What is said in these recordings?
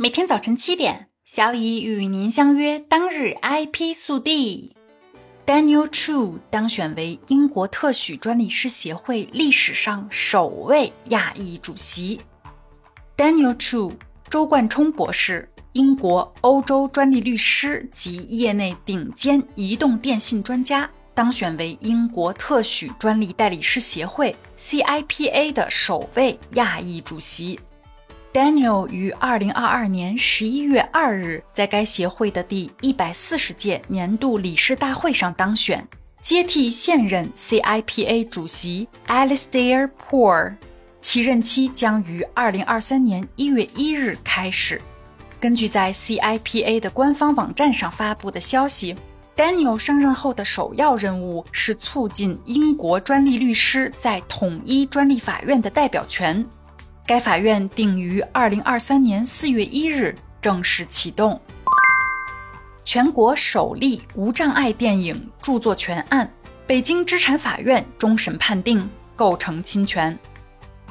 每天早晨七点，小乙与您相约。当日 IP 速递：Daniel Chu 当选为英国特许专利师协会历史上首位亚裔主席。Daniel Chu，周冠冲博士，英国、欧洲专利律师及业内顶尖移动电信专家，当选为英国特许专利代理师协会 （CIPA） 的首位亚裔主席。Daniel 于二零二二年十一月二日在该协会的第一百四十届年度理事大会上当选，接替现任 CIPA 主席 Alistair Poor，其任期将于二零二三年一月一日开始。根据在 CIPA 的官方网站上发布的消息，Daniel 上任后的首要任务是促进英国专利律师在统一专利法院的代表权。该法院定于二零二三年四月一日正式启动。全国首例无障碍电影著作权案，北京知产法院终审判定构成侵权。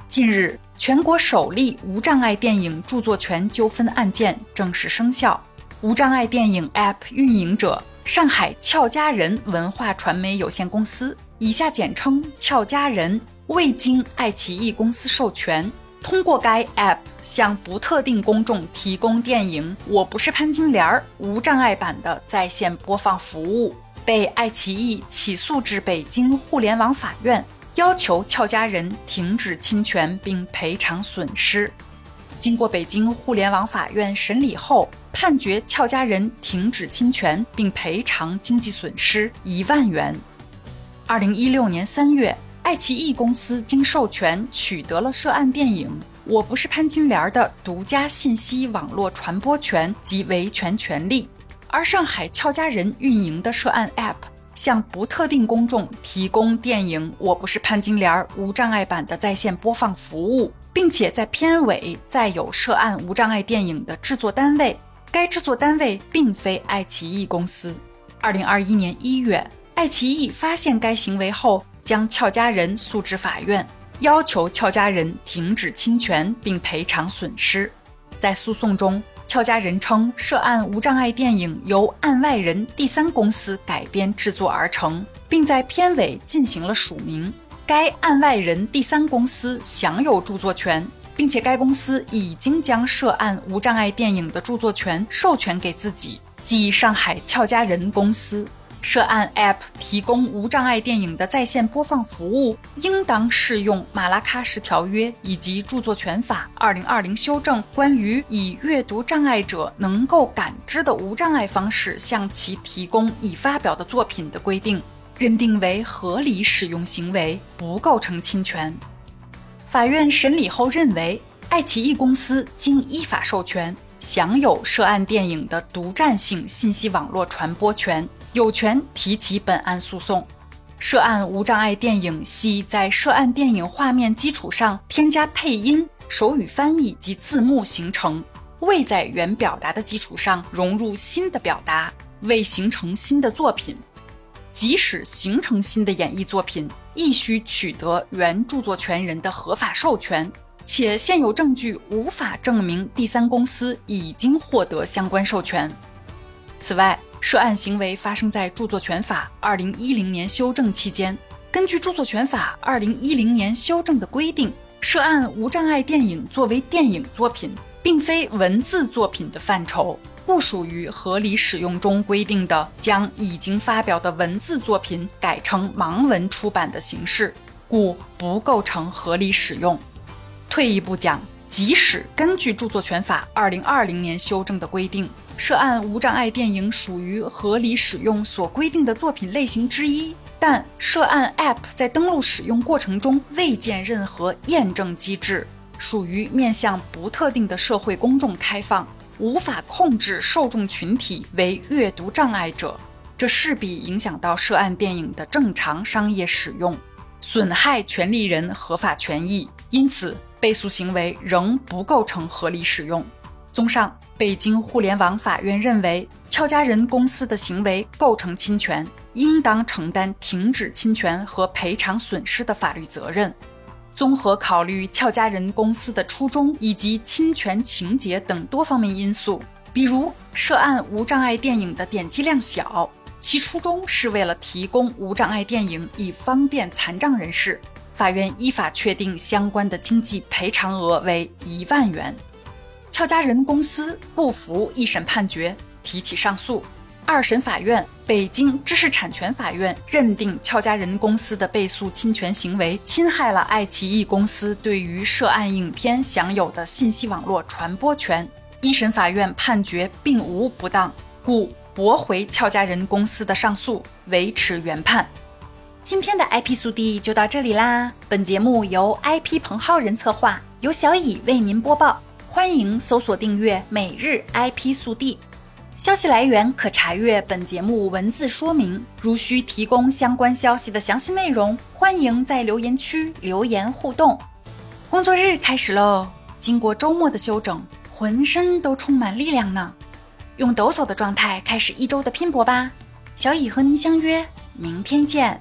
近日，全国首例无障碍电影著作权纠纷案件正式生效。无障碍电影 App 运营者上海俏佳人文化传媒有限公司（以下简称俏佳人）未经爱奇艺公司授权。通过该 App 向不特定公众提供电影《我不是潘金莲儿》无障碍版的在线播放服务，被爱奇艺起诉至北京互联网法院，要求俏佳人停止侵权并赔偿损失。经过北京互联网法院审理后，判决俏佳人停止侵权并赔偿经济损失一万元。二零一六年三月。爱奇艺公司经授权取得了涉案电影《我不是潘金莲》的独家信息网络传播权及维权权利，而上海俏佳人运营的涉案 App 向不特定公众提供电影《我不是潘金莲》无障碍版的在线播放服务，并且在片尾载有涉案无障碍电影的制作单位，该制作单位并非爱奇艺公司。二零二一年一月，爱奇艺发现该行为后。将俏佳人诉至法院，要求俏佳人停止侵权并赔偿损失。在诉讼中，俏佳人称涉案无障碍电影由案外人第三公司改编制作而成，并在片尾进行了署名。该案外人第三公司享有著作权，并且该公司已经将涉案无障碍电影的著作权授权给自己，即上海俏佳人公司。涉案 App 提供无障碍电影的在线播放服务，应当适用《马拉喀什条约》以及《著作权法》二零二零修正关于以阅读障碍者能够感知的无障碍方式向其提供已发表的作品的规定，认定为合理使用行为，不构成侵权。法院审理后认为，爱奇艺公司经依法授权，享有涉案电影的独占性信息网络传播权。有权提起本案诉讼。涉案无障碍电影系在涉案电影画面基础上添加配音、手语翻译及字幕形成，未在原表达的基础上融入新的表达，未形成新的作品。即使形成新的演绎作品，亦需取得原著作权人的合法授权，且现有证据无法证明第三公司已经获得相关授权。此外，涉案行为发生在《著作权法》二零一零年修正期间。根据《著作权法》二零一零年修正的规定，涉案无障碍电影作为电影作品，并非文字作品的范畴，不属于合理使用中规定的将已经发表的文字作品改成盲文出版的形式，故不构成合理使用。退一步讲，即使根据《著作权法》二零二零年修正的规定，涉案无障碍电影属于合理使用所规定的作品类型之一，但涉案 App 在登录使用过程中未见任何验证机制，属于面向不特定的社会公众开放，无法控制受众群体为阅读障碍者，这势必影响到涉案电影的正常商业使用，损害权利人合法权益，因此被诉行为仍不构成合理使用。综上。北京互联网法院认为，俏佳人公司的行为构成侵权，应当承担停止侵权和赔偿损失的法律责任。综合考虑俏佳人公司的初衷以及侵权情节等多方面因素，比如涉案无障碍电影的点击量小，其初衷是为了提供无障碍电影以方便残障人士。法院依法确定相关的经济赔偿额为一万元。俏佳人公司不服一审判决，提起上诉。二审法院北京知识产权法院认定俏佳人公司的被诉侵权行为侵害了爱奇艺公司对于涉案影片享有的信息网络传播权。一审法院判决并无不当，故驳回俏佳人公司的上诉，维持原判。今天的 IP 速递就到这里啦。本节目由 IP 彭浩人策划，由小乙为您播报。欢迎搜索订阅每日 IP 速递。消息来源可查阅本节目文字说明。如需提供相关消息的详细内容，欢迎在留言区留言互动。工作日开始喽！经过周末的休整，浑身都充满力量呢。用抖擞的状态开始一周的拼搏吧！小乙和您相约明天见。